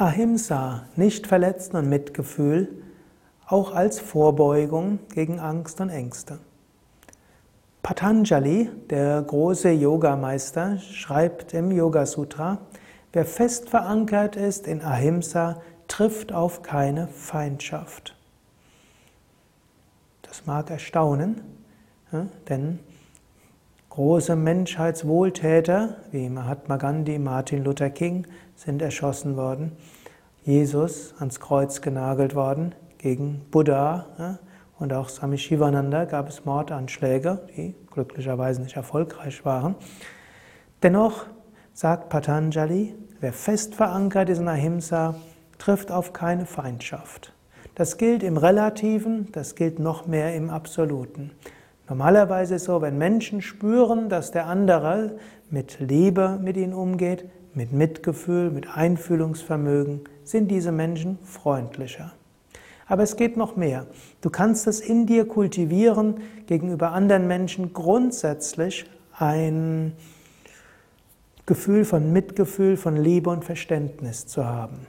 Ahimsa, nicht verletzen und Mitgefühl, auch als Vorbeugung gegen Angst und Ängste. Patanjali, der große Yogameister, schreibt im Yoga Sutra, wer fest verankert ist in Ahimsa, trifft auf keine Feindschaft. Das mag erstaunen, denn große Menschheitswohltäter wie Mahatma Gandhi, Martin Luther King sind erschossen worden, Jesus ans Kreuz genagelt worden, gegen Buddha und auch Swami Shivananda gab es Mordanschläge, die glücklicherweise nicht erfolgreich waren. Dennoch sagt Patanjali, wer fest verankert ist in Ahimsa, trifft auf keine Feindschaft. Das gilt im Relativen, das gilt noch mehr im Absoluten. Normalerweise ist es so, wenn Menschen spüren, dass der andere mit Liebe mit ihnen umgeht, mit Mitgefühl, mit Einfühlungsvermögen, sind diese Menschen freundlicher. Aber es geht noch mehr. Du kannst es in dir kultivieren, gegenüber anderen Menschen grundsätzlich ein Gefühl von Mitgefühl, von Liebe und Verständnis zu haben.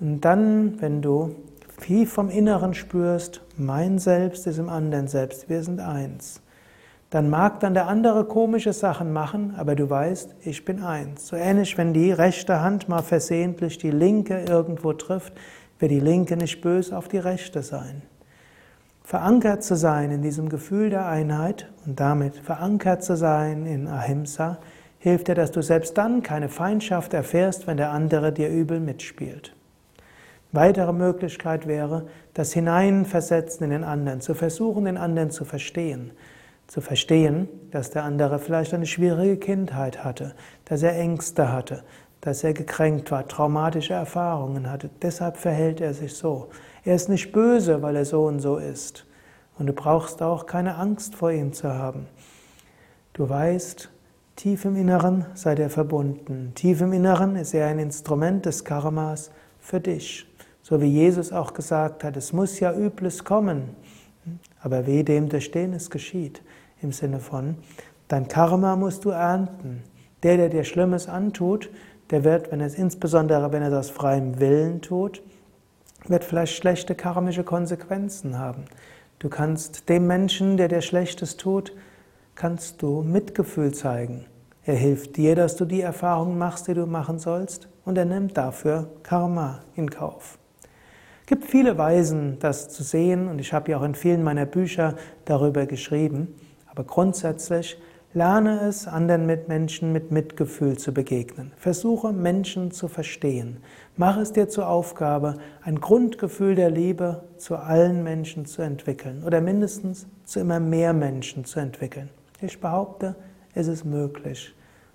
Und dann, wenn du viel vom Inneren spürst, mein Selbst ist im anderen Selbst, wir sind eins, dann mag dann der andere komische Sachen machen, aber du weißt, ich bin eins. So ähnlich, wenn die rechte Hand mal versehentlich die linke irgendwo trifft, wird die linke nicht böse auf die rechte sein. Verankert zu sein in diesem Gefühl der Einheit und damit verankert zu sein in Ahimsa, hilft dir, dass du selbst dann keine Feindschaft erfährst, wenn der andere dir übel mitspielt. Weitere Möglichkeit wäre, das Hineinversetzen in den anderen, zu versuchen, den anderen zu verstehen. Zu verstehen, dass der andere vielleicht eine schwierige Kindheit hatte, dass er Ängste hatte, dass er gekränkt war, traumatische Erfahrungen hatte. Deshalb verhält er sich so. Er ist nicht böse, weil er so und so ist. Und du brauchst auch keine Angst vor ihm zu haben. Du weißt, tief im Inneren seid ihr verbunden. Tief im Inneren ist er ein Instrument des Karmas für dich. So wie Jesus auch gesagt hat, es muss ja Übles kommen, aber weh dem, durch den es geschieht. Im Sinne von, dein Karma musst du ernten. Der, der dir Schlimmes antut, der wird, wenn es insbesondere, wenn er das freiem Willen tut, wird vielleicht schlechte karmische Konsequenzen haben. Du kannst dem Menschen, der dir Schlechtes tut, kannst du Mitgefühl zeigen. Er hilft dir, dass du die Erfahrungen machst, die du machen sollst, und er nimmt dafür Karma in Kauf. Gibt viele Weisen, das zu sehen, und ich habe ja auch in vielen meiner Bücher darüber geschrieben. Aber grundsätzlich lerne es, anderen Mitmenschen mit Mitgefühl zu begegnen. Versuche Menschen zu verstehen. Mache es dir zur Aufgabe, ein Grundgefühl der Liebe zu allen Menschen zu entwickeln oder mindestens zu immer mehr Menschen zu entwickeln. Ich behaupte, es ist möglich.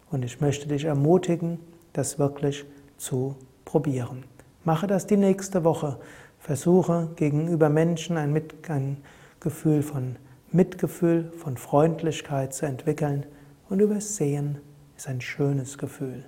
Und ich möchte dich ermutigen, das wirklich zu probieren. Mache das die nächste Woche. Versuche gegenüber Menschen ein, Mit ein Gefühl von Mitgefühl, von Freundlichkeit zu entwickeln und übersehen ist ein schönes Gefühl.